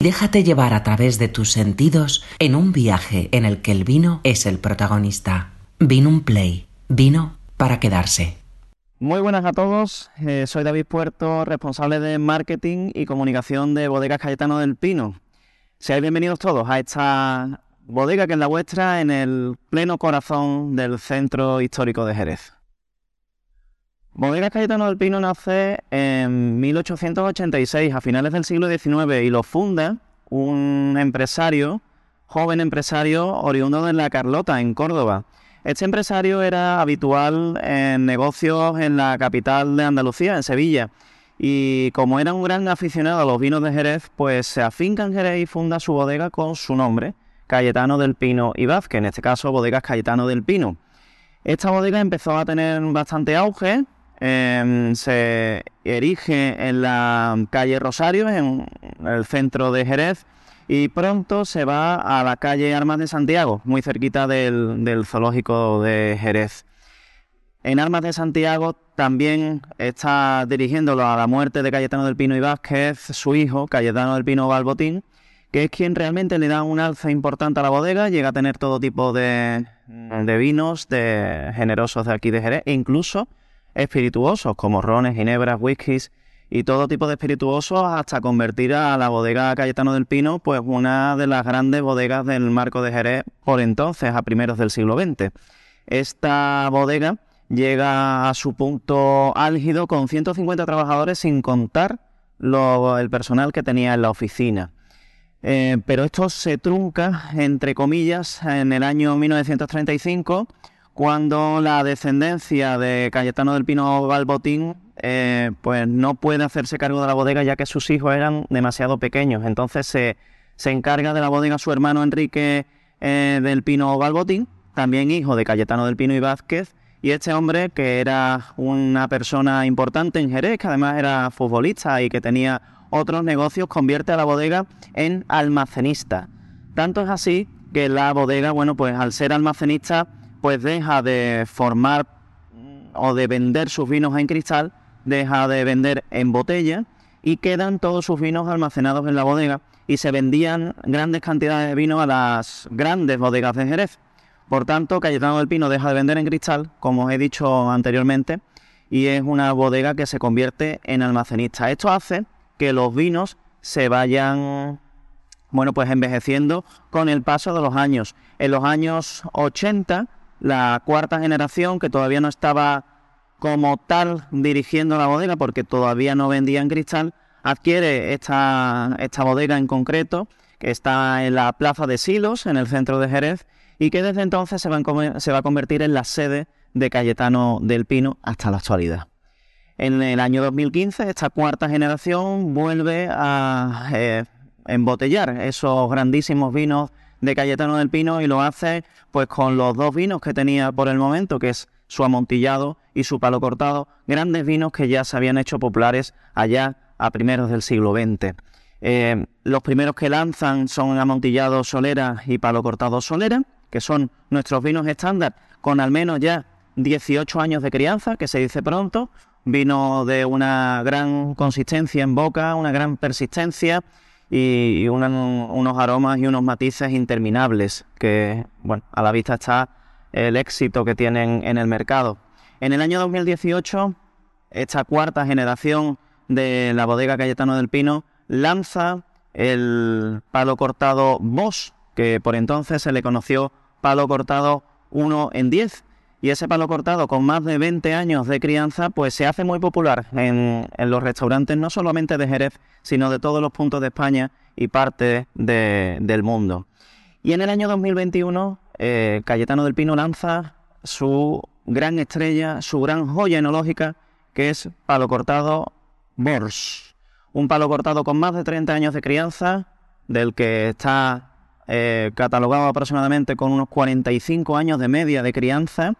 Déjate llevar a través de tus sentidos en un viaje en el que el vino es el protagonista. Vino un play. Vino para quedarse. Muy buenas a todos, eh, soy David Puerto, responsable de marketing y comunicación de Bodegas Cayetano del Pino. Sean bienvenidos todos a esta bodega que es la vuestra en el pleno corazón del centro histórico de Jerez. Bodegas Cayetano del Pino nace en 1886, a finales del siglo XIX, y lo funda un empresario, joven empresario oriundo de La Carlota, en Córdoba. Este empresario era habitual en negocios en la capital de Andalucía, en Sevilla, y como era un gran aficionado a los vinos de Jerez, pues se afinca en Jerez y funda su bodega con su nombre, Cayetano del Pino y Vázquez, en este caso Bodegas Cayetano del Pino. Esta bodega empezó a tener bastante auge, Em, se erige en la calle Rosario, en el centro de Jerez, y pronto se va a la calle Armas de Santiago, muy cerquita del, zoológico de Jerez. En Armas de Santiago también está dirigiéndolo a la muerte de Cayetano del Pino y Vázquez, su hijo, Cayetano del Pino Balbotín, que es quien realmente le da un alza importante a la bodega, llega a tener todo tipo de, de vinos de generosos de aquí de Jerez, e incluso espirituosos como rones, ginebras, whiskies y todo tipo de espirituosos hasta convertir a la bodega Cayetano del Pino pues una de las grandes bodegas del marco de Jerez por entonces, a primeros del siglo XX. Esta bodega llega a su punto álgido con 150 trabajadores sin contar el personal que tenía en la oficina. Eh, pero esto se trunca, entre comillas, en el año 1935 cuando la descendencia de Cayetano del Pino Balbotín eh, pues no puede hacerse cargo de la bodega ya que sus hijos eran demasiado pequeños. Entonces se, encarga de la bodega su hermano Enrique eh, del Pino Balbotín, también hijo de Cayetano del Pino y Vázquez, y este hombre, que era una persona importante en Jerez, que además era futbolista y que tenía otros negocios, convierte a la bodega en almacenista. Tanto es así que la bodega, bueno, pues al ser almacenista, pues deja de formar o de vender sus vinos en cristal, deja de vender en botella y quedan todos sus vinos almacenados en la bodega y se vendían grandes cantidades de vino a las grandes bodegas de Jerez. Por tanto, Cayetano del Pino deja de vender en cristal, como he dicho anteriormente, y es una bodega que se convierte en almacenista. Esto hace que los vinos se vayan, bueno, pues envejeciendo con el paso de los años. En los años 80 la cuarta generación que todavía no estaba como tal dirigiendo la bodega porque todavía no vendía en cristal, adquiere esta, esta bodega en concreto que está en la plaza de Silos, en el centro de Jerez, y que desde entonces se va, se va a convertir en la sede de Cayetano del Pino hasta la actualidad. En el año 2015, esta cuarta generación vuelve a eh, embotellar esos grandísimos vinos de Cayetano del Pino y lo hace pues con los dos vinos que tenía por el momento, que es su amontillado y su palo cortado, grandes vinos que ya se habían hecho populares allá a primeros del siglo XX. Eh, los primeros que lanzan son amontillado solera y palo cortado solera, que son nuestros vinos estándar con al menos ya 18 años de crianza, que se dice pronto, vino de una gran consistencia en boca, una gran persistencia, y, unos aromas y unos matices interminables que, bueno, a la vista está el éxito que tienen en el mercado. En el año 2018, esta cuarta generación de la bodega Cayetano del Pino lanza el palo cortado Bosch, que por entonces se le conoció palo cortado 1 en 10, y ese palo cortado con más de 20 años de crianza pues se hace muy popular en, los restaurantes no solamente de Jerez sino de todos los puntos de España y parte del mundo. Y en el año 2021 eh, Cayetano del Pino lanza su gran estrella, su gran joya enológica que es palo cortado Bors. Un palo cortado con más de 30 años de crianza del que está eh, catalogado aproximadamente con unos 45 años de media de crianza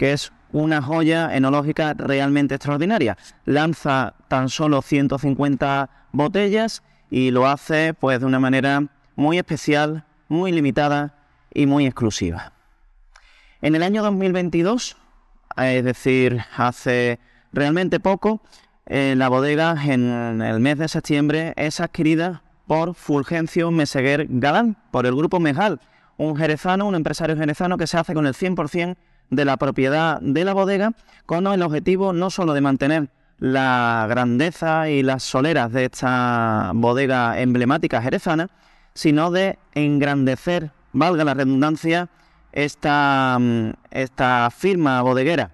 que es una joya enológica realmente extraordinaria. Lanza tan solo 150 botellas y lo hace pues de una manera muy especial, muy limitada y muy exclusiva. En el año 2022, es decir, hace realmente poco, eh, la bodega en el mes de septiembre es adquirida por Fulgencio Meseguer Galán, por el grupo Mejal, un jerezano, un empresario jerezano que se hace con el 100% de la propiedad de la bodega, con el objetivo no solo de mantener la grandeza y las soleras de esta bodega emblemática jerezana, sino de engrandecer, valga la redundancia, esta, mm, esta firma bodeguera.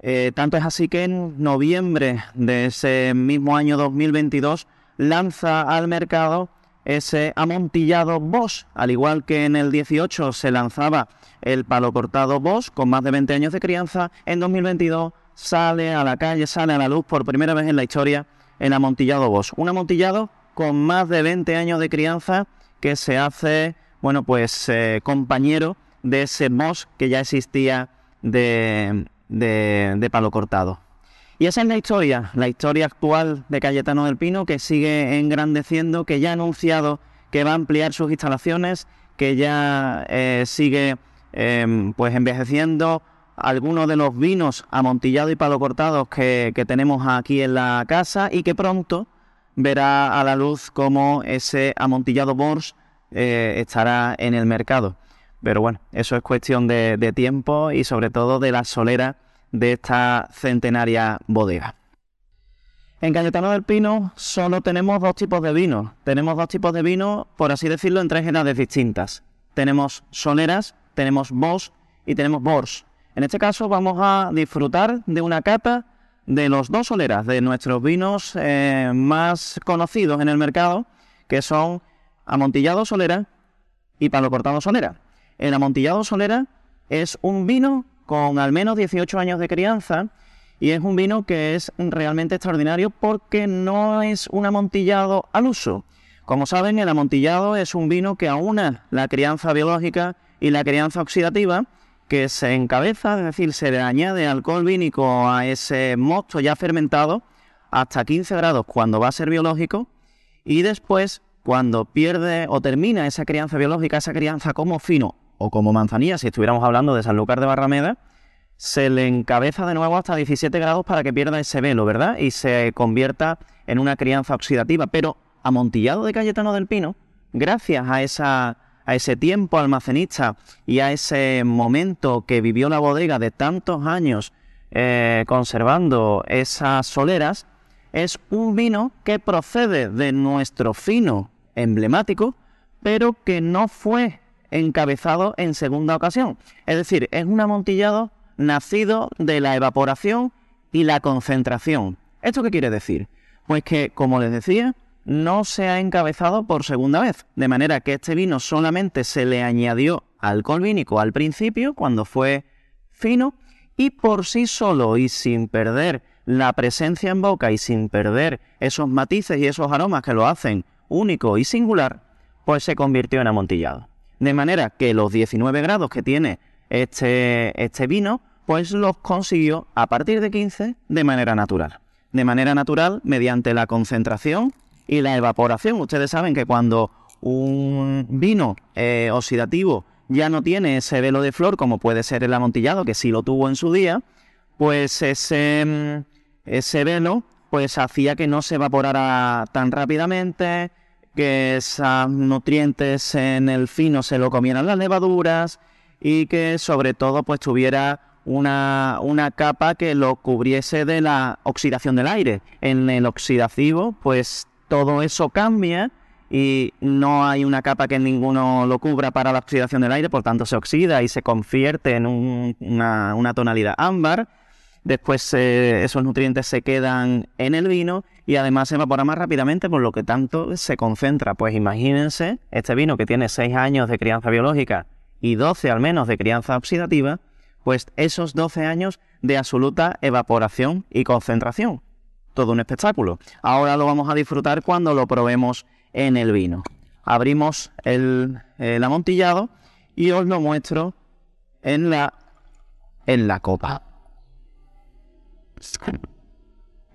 Eh, tanto es así que en noviembre de ese mismo año 2022 lanza al mercado ese amontillado Bosch, al igual que en el 18 se lanzaba el palo cortado Bosch con más de 20 años de crianza, en 2022 sale a la calle, sale a la luz por primera vez en la historia el amontillado Bosch. Un amontillado con más de 20 años de crianza que se hace, bueno, pues eh, compañero de ese Bosch que ya existía de, de palo cortado. Y esa es la historia, la historia actual de Cayetano del Pino, que sigue engrandeciendo, que ya ha anunciado que va a ampliar sus instalaciones, que ya eh, sigue em, pues envejeciendo algunos de los vinos amontillados y palo cortados que, tenemos aquí en la casa y que pronto verá a la luz como ese amontillado Bors eh, estará en el mercado. Pero bueno, eso es cuestión de tiempo y sobre todo de la solera de esta centenaria bodega. En Cayetano del Pino solo tenemos dos tipos de vino. Tenemos dos tipos de vino, por así decirlo, en tres edades distintas. Tenemos soleras, tenemos Bosch y tenemos Bors. En este caso vamos a disfrutar de una cata de los dos soleras, de nuestros vinos eh, más conocidos en el mercado, que son Amontillado Solera y Palo Cortado Solera. El Amontillado Solera es un vino con al menos 18 años de crianza y es un vino que es realmente extraordinario porque no es un amontillado al uso. Como saben, el amontillado es un vino que aúna la crianza biológica y la crianza oxidativa, que se encabeza, es decir, se le añade alcohol vínico a ese mosto ya fermentado hasta 15 grados cuando va a ser biológico y después cuando pierde o termina esa crianza biológica, esa crianza como fino o como manzanilla, si estuviéramos hablando de Sanlúcar de Barrameda, se le encabeza de nuevo hasta 17 grados para que pierda ese velo, ¿verdad? Y se convierta en una crianza oxidativa. Pero amontillado de Cayetano del Pino, gracias a, esa, a ese tiempo almacenista y a ese momento que vivió la bodega de tantos años eh, conservando esas soleras, es un vino que procede de nuestro fino emblemático, pero que no fue encabezado en segunda ocasión. Es decir, es un amontillado nacido de la evaporación y la concentración. ¿Esto qué quiere decir? Pues que, como les decía, no se ha encabezado por segunda vez, de manera que este vino solamente se le añadió alcohol vínico al principio, cuando fue fino, y por sí solo y sin perder la presencia en boca y sin perder esos matices y esos aromas que lo hacen único y singular, pues se convirtió en amontillado. De manera que los 19 grados que tiene este, este vino, pues los consiguió a partir de 15 de manera natural. De manera natural mediante la concentración y la evaporación. Ustedes saben que cuando un vino eh, oxidativo ya no tiene ese velo de flor como puede ser el amontillado, que sí lo tuvo en su día, pues ese, mm, ese velo pues hacía que no se evaporara tan rápidamente, que esos nutrientes en el fino se lo comieran las levaduras y que sobre todo pues tuviera una, una, capa que lo cubriese de la oxidación del aire. En el oxidativo pues todo eso cambia y no hay una capa que ninguno lo cubra para la oxidación del aire, por tanto se oxida y se convierte en una, una tonalidad ámbar después eh, esos nutrientes se quedan en el vino y además se evapora más rápidamente por lo que tanto se concentra. Pues imagínense este vino que tiene 6 años de crianza biológica y 12 al menos de crianza oxidativa, pues esos 12 años de absoluta evaporación y concentración. Todo un espectáculo. Ahora lo vamos a disfrutar cuando lo probemos en el vino. Abrimos el, amontillado y os lo muestro en la, en la copa.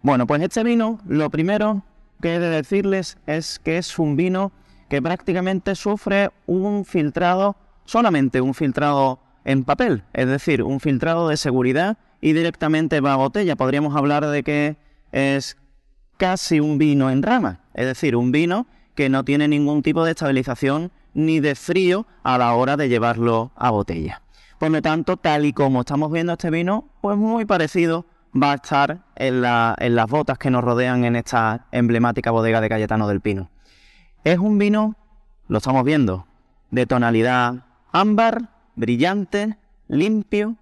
Bueno, pues este vino, lo primero que he de decirles es que es un vino que prácticamente sufre un filtrado, solamente un filtrado en papel, es decir, un filtrado de seguridad y directamente va a botella. Podríamos hablar de que es casi un vino en rama, es decir, un vino que no tiene ningún tipo de estabilización ni de frío a la hora de llevarlo a botella. Por lo tanto, tal y como estamos viendo este vino, pues muy parecido va a estar en, las botas que nos rodean en esta emblemática bodega de Cayetano del Pino. Es un vino, lo estamos viendo, de tonalidad ámbar, brillante, limpio,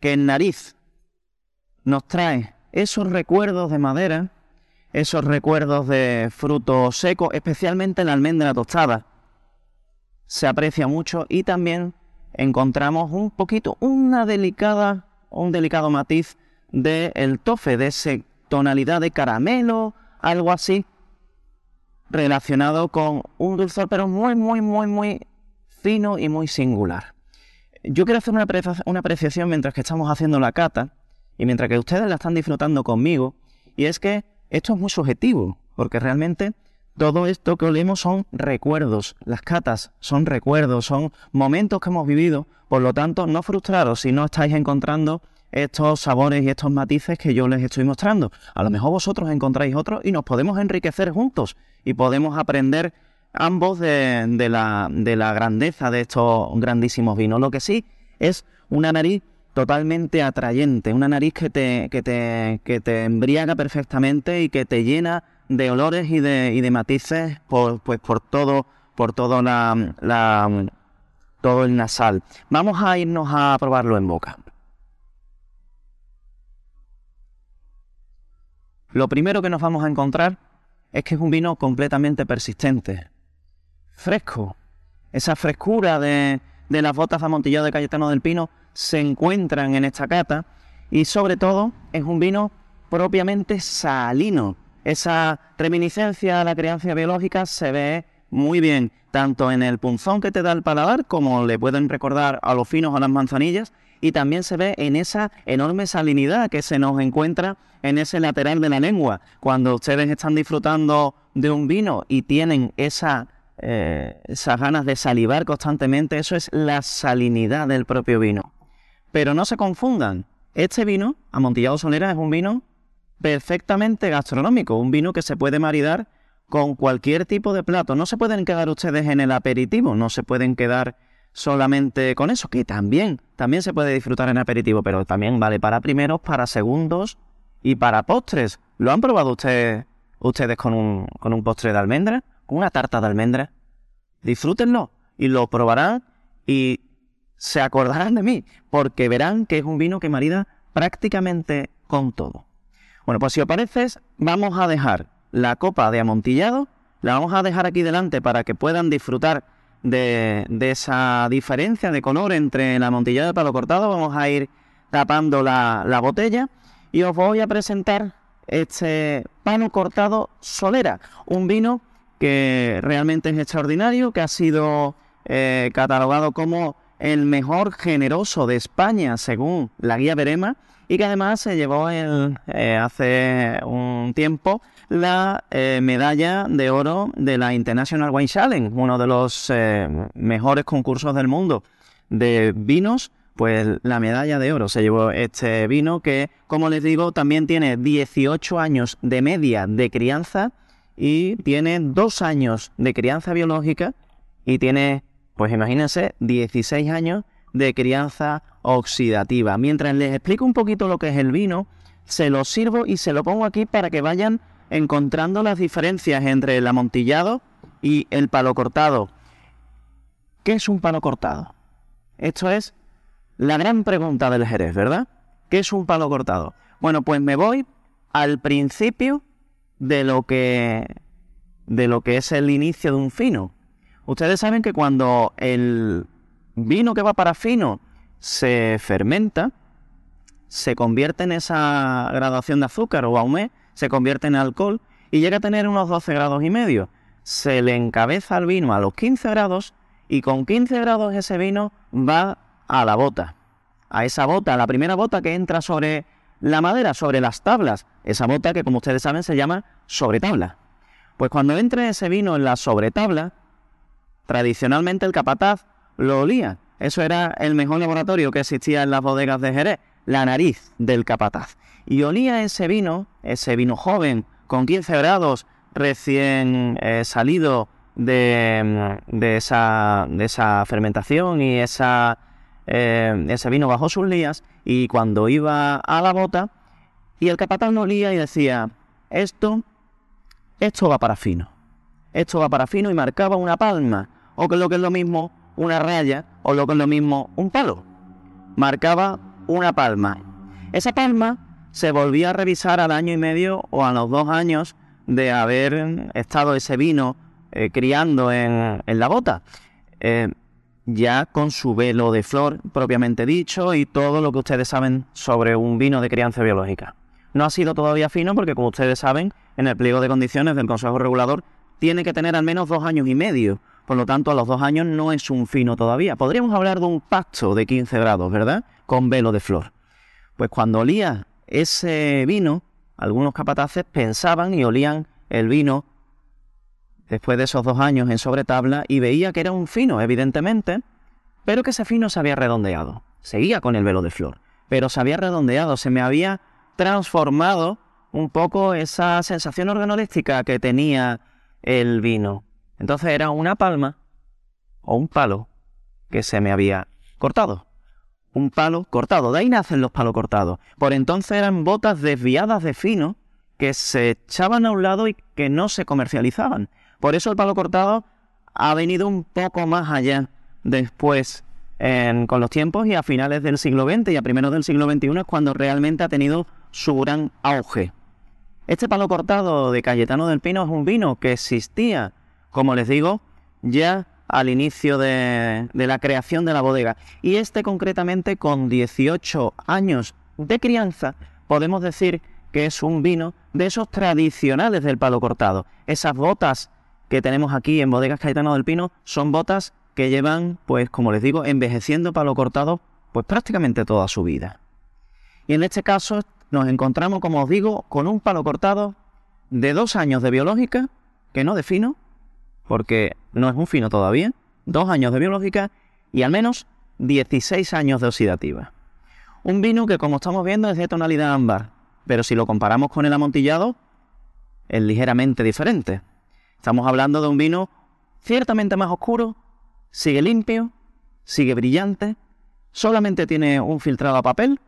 que en nariz nos trae esos recuerdos de madera, esos recuerdos de fruto seco, especialmente la almendra tostada. Se aprecia mucho y también encontramos un poquito, una delicada, un delicado matiz del el tofe, de esa tonalidad de caramelo, algo así, relacionado con un dulzor, pero muy, muy, muy, muy fino y muy singular. Yo quiero hacer una, una apreciación mientras que estamos haciendo la cata y mientras que ustedes la están disfrutando conmigo, y es que esto es muy subjetivo, porque realmente todo esto que olemos son recuerdos. Las catas son recuerdos, son momentos que hemos vivido. Por lo tanto, no frustraros si no estáis encontrando estos sabores y estos matices que yo les estoy mostrando. A lo mejor vosotros encontráis otros y nos podemos enriquecer juntos y podemos aprender ambos de, la, de la grandeza de estos grandísimos vinos. Lo que sí es una nariz totalmente atrayente, una nariz que te, embriaga perfectamente y que te llena de olores y de, y de matices por, pues todo, por todo, la, todo el nasal. Vamos a irnos a probarlo en boca. Lo primero que nos vamos a encontrar es que es un vino completamente persistente, fresco. Esa frescura de, las botas de amontillado de Cayetano del Pino se encuentran en esta cata y sobre todo es un vino propiamente salino esa reminiscencia a la crianza biológica se ve muy bien, tanto en el punzón que te da el paladar, como le pueden recordar a los finos a las manzanillas, y también se ve en esa enorme salinidad que se nos encuentra en ese lateral de la lengua. Cuando ustedes están disfrutando de un vino y tienen esa, eh, esas ganas de salivar constantemente, eso es la salinidad del propio vino. Pero no se confundan, este vino, Amontillado Solera, es un vino perfectamente gastronómico, un vino que se puede maridar con cualquier tipo de plato. No se pueden quedar ustedes en el aperitivo, no se pueden quedar solamente con eso, que también, también se puede disfrutar en aperitivo, pero también vale para primeros, para segundos y para postres. ¿Lo han probado ustedes, ustedes con un, con un postre de almendra? ¿Con una tarta de almendra? Disfrútenlo y lo probarán y se acordarán de mí, porque verán que es un vino que marida prácticamente con todo. Bueno, pues si os parece, vamos a dejar la copa de amontillado, la vamos a dejar aquí delante para que puedan disfrutar de, esa diferencia de color entre el amontillado y el palo cortado. Vamos a ir tapando la, la botella y os voy a presentar este palo cortado Solera, un vino que realmente es extraordinario, que ha sido eh, catalogado como el mejor generoso de España según la guía Verema y que además se llevó eh, hace un tiempo la eh, medalla de oro de la International Wine Challenge, uno de los eh, mejores concursos del mundo de vinos. Pues la medalla de oro se llevó este vino que, como les digo, también tiene 18 años de media de crianza y tiene dos años de crianza biológica y tiene, pues imagínense, 16 años de crianza oxidativa. Mientras les explico un poquito lo que es el vino, se lo sirvo y se lo pongo aquí para que vayan encontrando las diferencias entre el amontillado y el palo cortado. ¿Qué es un palo cortado? Esto es la gran pregunta del Jerez, ¿verdad? ¿Qué es un palo cortado? Bueno, pues me voy al principio de lo que de lo que es el inicio de un fino. Ustedes saben que cuando el vino que va para fino se fermenta, se convierte en esa graduación de azúcar o ahumé, se convierte en alcohol y llega a tener unos 12 grados y medio. Se le encabeza el vino a los 15 grados y con 15 grados ese vino va a la bota. A esa bota, la primera bota que entra sobre la madera, sobre las tablas. Esa bota que como ustedes saben se llama sobretabla. Pues cuando entre ese vino en la sobretabla, tradicionalmente el capataz lo olía eso era el mejor laboratorio que existía en las bodegas de Jerez, la nariz del capataz. Y olía ese vino, ese vino joven, con 15 grados, recién eh, salido de, de, esa, de, esa, fermentación y eh, ese vino bajo sus lías y cuando iba a la bota y el capataz lo olía y decía, esto, esto va para fino, esto va para fino y marcaba una palma, o que lo que es lo mismo, una raya, o lo que es lo mismo, un palo. Marcaba una palma. Esa palma se volvía a revisar al año y medio o a los dos años de haber estado ese vino eh, criando en, la bota. Eh, ya con su velo de flor propiamente dicho y todo lo que ustedes saben sobre un vino de crianza biológica. No ha sido todavía fino porque, como ustedes saben, en el pliego de condiciones del Consejo Regulador tiene que tener al menos dos años y medio. Por lo tanto, a los dos años no es un fino todavía. Podríamos hablar de un pacto de 15 grados, ¿verdad? Con velo de flor. Pues cuando olía ese vino, algunos capataces pensaban y olían el vino después de esos dos años en sobretabla y veía que era un fino, evidentemente, pero que ese fino se había redondeado. Seguía con el velo de flor, pero se había redondeado, se me había transformado un poco esa sensación organolística que tenía el vino. Entonces era una palma o un palo que se me había cortado. Un palo cortado, de ahí nacen los palos cortados. Por entonces eran botas desviadas de fino que se echaban a un lado y que no se comercializaban. Por eso el palo cortado ha venido un poco más allá después con los tiempos y a finales del siglo XX y a primeros del siglo XXI es cuando realmente ha tenido su gran auge. Este palo cortado de Cayetano del Pino es un vino que existía, como les digo, ya al inicio de, la creación de la bodega. Y este concretamente con 18 años de crianza, podemos decir que es un vino de esos tradicionales del palo cortado. Esas botas que tenemos aquí en Bodegas Cayetano del Pino son botas que llevan, pues como les digo, envejeciendo palo cortado pues prácticamente toda su vida. Y en este caso nos encontramos, como os digo, con un palo cortado de dos años de biológica, que no de fino, porque no es un fino todavía, dos años de biológica y al menos 16 años de oxidativa. Un vino que como estamos viendo es de tonalidad ámbar, pero si lo comparamos con el amontillado, es ligeramente diferente. Estamos hablando de un vino ciertamente más oscuro, sigue limpio, sigue brillante, solamente tiene un filtrado a papel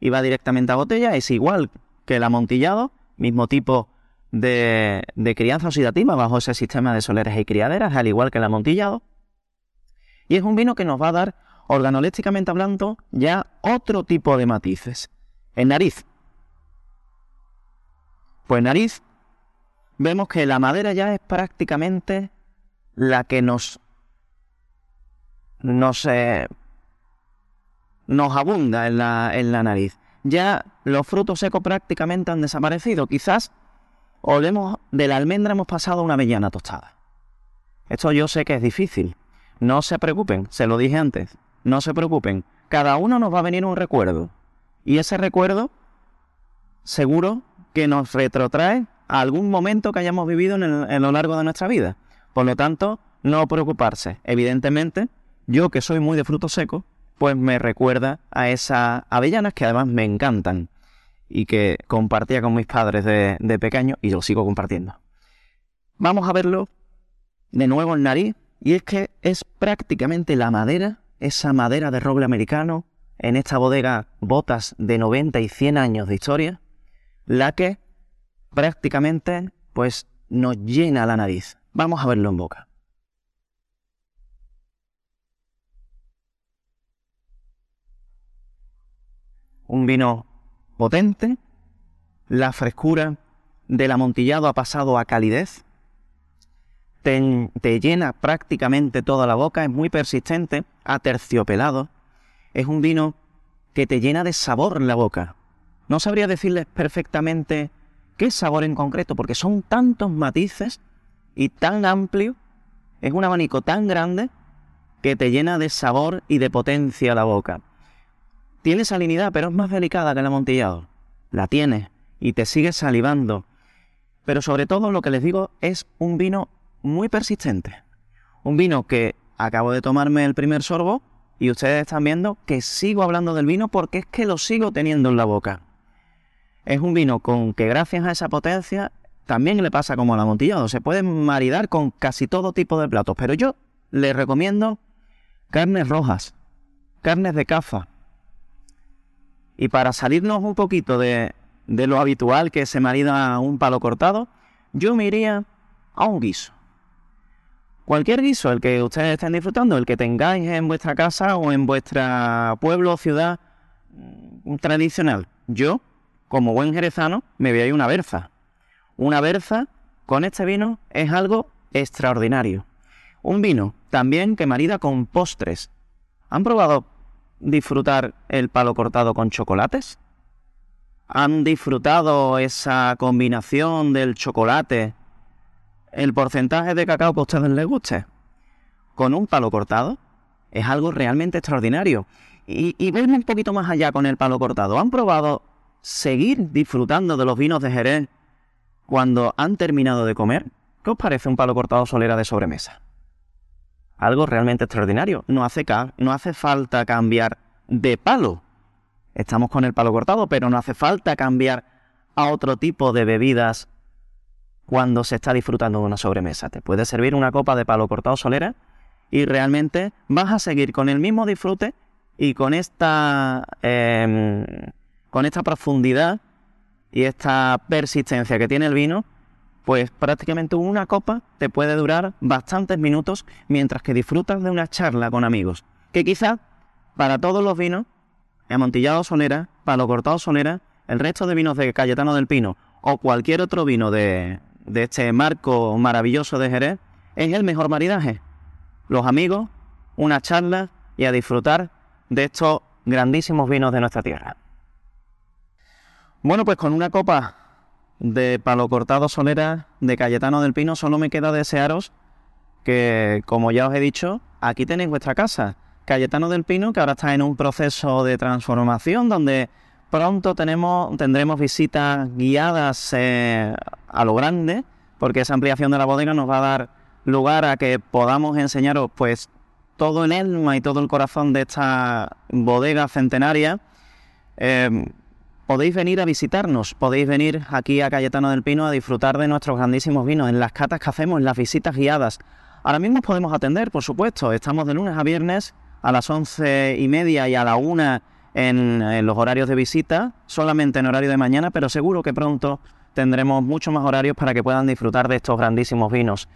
y va directamente a botella, es igual que el amontillado, mismo tipo de, crianza oxidativa bajo ese sistema de soleras y criaderas, al igual que el amontillado. Y es un vino que nos va a dar, organolépticamente hablando, ya otro tipo de matices. En nariz. Pues nariz vemos que la madera ya es prácticamente la que nos nos, eh, nos abunda en la, en la nariz. Ya los frutos secos prácticamente han desaparecido. Quizás olemos de la almendra hemos pasado a una avellana tostada. Esto yo sé que es difícil. No se preocupen, se lo dije antes. No se preocupen. Cada uno nos va a venir un recuerdo. Y ese recuerdo seguro que nos retrotrae a algún momento que hayamos vivido en, lo largo de nuestra vida. Por lo tanto, no preocuparse. Evidentemente, yo que soy muy de frutos secos, pues me recuerda a esas avellanas que además me encantan y que compartía con mis padres de, pequeño y lo sigo compartiendo. Vamos a verlo de nuevo en nariz y es que es prácticamente la madera, esa madera de roble americano en esta bodega botas de 90 y 100 años de historia, la que prácticamente pues nos llena la nariz. Vamos a verlo en boca. Un vino potente, la frescura del amontillado ha pasado a calidez, te, llena prácticamente toda la boca, es muy persistente, aterciopelado, es un vino que te llena de sabor la boca. No sabría decirles perfectamente qué sabor en concreto, porque son tantos matices y tan amplio, es un abanico tan grande que te llena de sabor y de potencia la boca. Tiene salinidad, pero es más delicada que el amontillado. La tiene y te sigue salivando. Pero sobre todo lo que les digo es un vino muy persistente. Un vino que acabo de tomarme el primer sorbo y ustedes están viendo que sigo hablando del vino porque es que lo sigo teniendo en la boca. Es un vino con que gracias a esa potencia también le pasa como al amontillado, se puede maridar con casi todo tipo de platos, pero yo le recomiendo carnes rojas, carnes de caza. Y para salirnos un poquito de, de lo habitual que se marida un palo cortado, yo me iría a un guiso. Cualquier guiso, el que ustedes estén disfrutando, el que tengáis en vuestra casa o en vuestra pueblo o ciudad mm, tradicional. Yo, como buen jerezano, me voy a ir una berza. Una berza con este vino es algo extraordinario. Un vino también que marida con postres. ¿Han probado disfrutar el palo cortado con chocolates? ¿Han disfrutado esa combinación del chocolate, el porcentaje de cacao que a ustedes les guste, con un palo cortado? Es algo realmente extraordinario. Y, y un poquito más allá con el palo cortado. ¿Han probado seguir disfrutando de los vinos de Jerez cuando han terminado de comer? ¿Qué os parece un palo cortado solera de sobremesa? Algo realmente extraordinario. No hace, no hace falta cambiar de palo. Estamos con el palo cortado, pero no hace falta cambiar a otro tipo de bebidas cuando se está disfrutando de una sobremesa. Te puede servir una copa de palo cortado solera y realmente vas a seguir con el mismo disfrute y con esta, em, con esta profundidad y esta persistencia que tiene el vino, pues prácticamente una copa te puede durar bastantes minutos mientras que disfrutas de una charla con amigos. Que quizá para todos los vinos, amontillado solera, palo cortado solera, el resto de vinos de Cayetano del Pino o cualquier otro vino de, de este marco maravilloso de Jerez, es el mejor maridaje. Los amigos, una charla y a disfrutar de estos grandísimos vinos de nuestra tierra. Bueno, pues con una copa de palo cortado solera de Cayetano del Pino solo me queda desearos que, como ya os he dicho, aquí tenéis vuestra casa. Cayetano del Pino, que ahora está en un proceso de transformación donde pronto tenemos, tendremos visitas guiadas eh, a lo grande, porque esa ampliación de la bodega nos va a dar lugar a que podamos enseñaros pues todo el alma y todo el corazón de esta bodega centenaria. Eh, podéis venir a visitarnos, podéis venir aquí a Cayetano del Pino a disfrutar de nuestros grandísimos vinos, en las catas que hacemos, en las visitas guiadas. Ahora mismo os podemos atender, por supuesto, estamos de lunes a viernes a las once y media y a la una en, los horarios de visita, solamente en horario de mañana, pero seguro que pronto tendremos muchos más horarios para que puedan disfrutar de estos grandísimos vinos.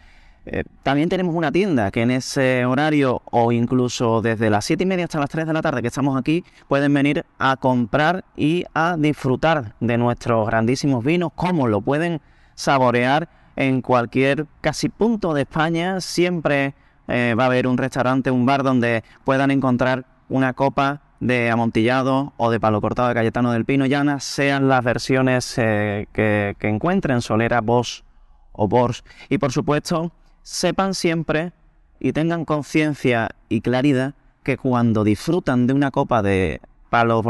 Eh, también tenemos una tienda que en ese horario o incluso desde las 7 y media hasta las 3 de la tarde que estamos aquí pueden venir a comprar y a disfrutar de nuestros grandísimos vinos, como lo pueden saborear en cualquier casi punto de España. Siempre eh, va a haber un restaurante, un bar donde puedan encontrar una copa de amontillado o de palo cortado de Cayetano del Pino Llana, sean las versiones eh, que, que encuentren, Solera, Bosch o Bors. Y por supuesto, sepan siempre y tengan conciencia y claridad que cuando disfrutan de una copa de palo,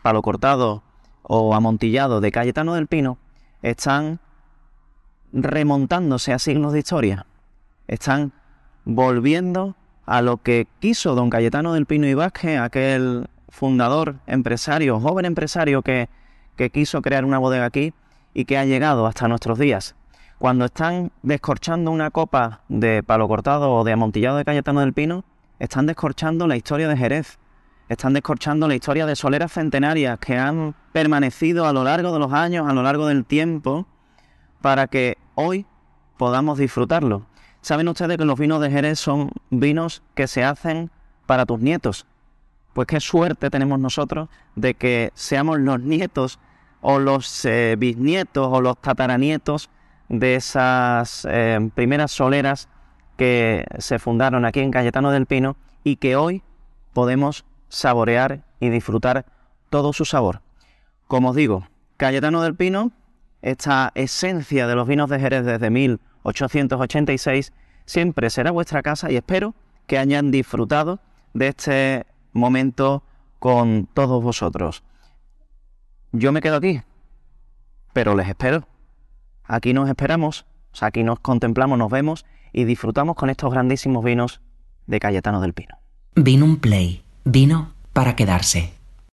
palo cortado o amontillado de Cayetano del Pino, están remontándose a signos de historia. Están volviendo a lo que quiso don Cayetano del Pino y Vázquez, aquel fundador, empresario, joven empresario que, que quiso crear una bodega aquí y que ha llegado hasta nuestros días. Cuando están descorchando una copa de palo cortado o de amontillado de Cayetano del Pino, están descorchando la historia de Jerez, están descorchando la historia de soleras centenarias que han permanecido a lo largo de los años, a lo largo del tiempo, para que hoy podamos disfrutarlo. Saben ustedes que los vinos de Jerez son vinos que se hacen para tus nietos. Pues qué suerte tenemos nosotros de que seamos los nietos o los eh, bisnietos o los tataranietos de esas eh, primeras soleras que se fundaron aquí en Cayetano del Pino y que hoy podemos saborear y disfrutar todo su sabor. Como os digo, Cayetano del Pino, esta esencia de los vinos de Jerez desde 1886, siempre será vuestra casa y espero que hayan disfrutado de este momento con todos vosotros. Yo me quedo aquí, pero les espero. Aquí nos esperamos, aquí nos contemplamos, nos vemos y disfrutamos con estos grandísimos vinos de Cayetano del Pino. Vino un play, vino para quedarse.